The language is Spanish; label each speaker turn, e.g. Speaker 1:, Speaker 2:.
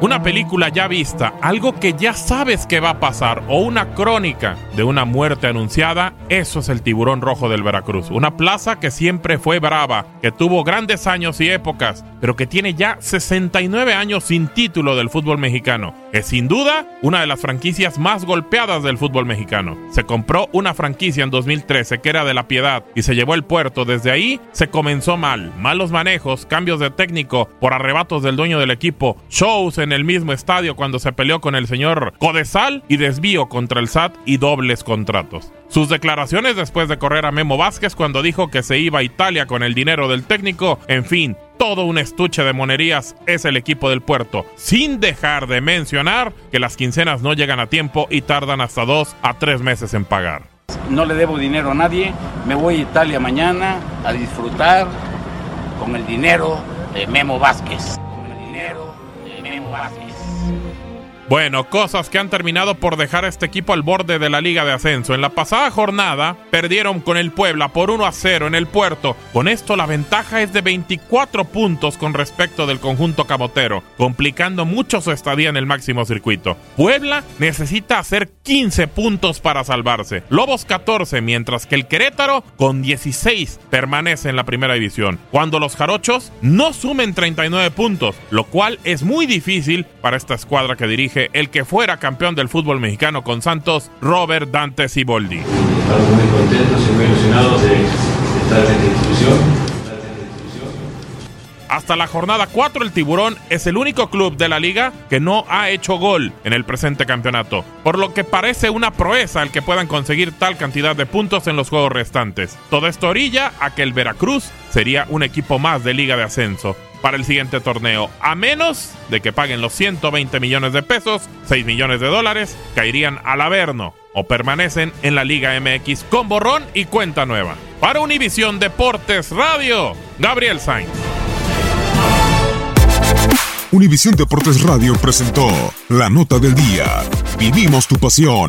Speaker 1: Una película ya vista, algo que ya sabes que va a pasar o una crónica de una muerte anunciada, eso es el tiburón rojo del Veracruz. Una plaza que siempre fue brava, que tuvo grandes años y épocas, pero que tiene ya 69 años sin título del fútbol mexicano. Es sin duda una de las franquicias más golpeadas del fútbol mexicano. Se compró una franquicia en 2013 que era de la Piedad y se llevó el puerto. Desde ahí se comenzó mal. Malos manejos, cambios de técnico por arrebatos del dueño del equipo, shows en el mismo estadio cuando se peleó con el señor Codesal y desvío contra el SAT y dobles contratos. Sus declaraciones después de correr a Memo Vázquez cuando dijo que se iba a Italia con el dinero del técnico, en fin, todo un estuche de monerías es el equipo del puerto, sin dejar de mencionar que las quincenas no llegan a tiempo y tardan hasta dos a tres meses en pagar.
Speaker 2: No le debo dinero a nadie, me voy a Italia mañana a disfrutar con el dinero de Memo Vázquez. Con el dinero de Memo Vázquez.
Speaker 1: Bueno, cosas que han terminado por dejar a este equipo al borde de la Liga de Ascenso. En la pasada jornada perdieron con el Puebla por 1 a 0 en el puerto. Con esto la ventaja es de 24 puntos con respecto del conjunto camotero, complicando mucho su estadía en el máximo circuito. Puebla necesita hacer 15 puntos para salvarse. Lobos 14, mientras que el Querétaro con 16 permanece en la primera división. Cuando los jarochos no sumen 39 puntos, lo cual es muy difícil para esta escuadra que dirige el que fuera campeón del fútbol mexicano con Santos, Robert Dante Siboldi.
Speaker 3: Estamos muy contentos y muy ilusionados de, de estar en esta institución.
Speaker 1: Hasta la jornada 4 el Tiburón es el único club de la liga que no ha hecho gol en el presente campeonato, por lo que parece una proeza el que puedan conseguir tal cantidad de puntos en los juegos restantes. Todo esto orilla a que el Veracruz sería un equipo más de liga de ascenso para el siguiente torneo, a menos de que paguen los 120 millones de pesos, 6 millones de dólares, caerían al Averno o permanecen en la Liga MX con borrón y cuenta nueva. Para Univisión Deportes Radio, Gabriel Sainz.
Speaker 4: Univisión Deportes Radio presentó la nota del día. Vivimos tu pasión.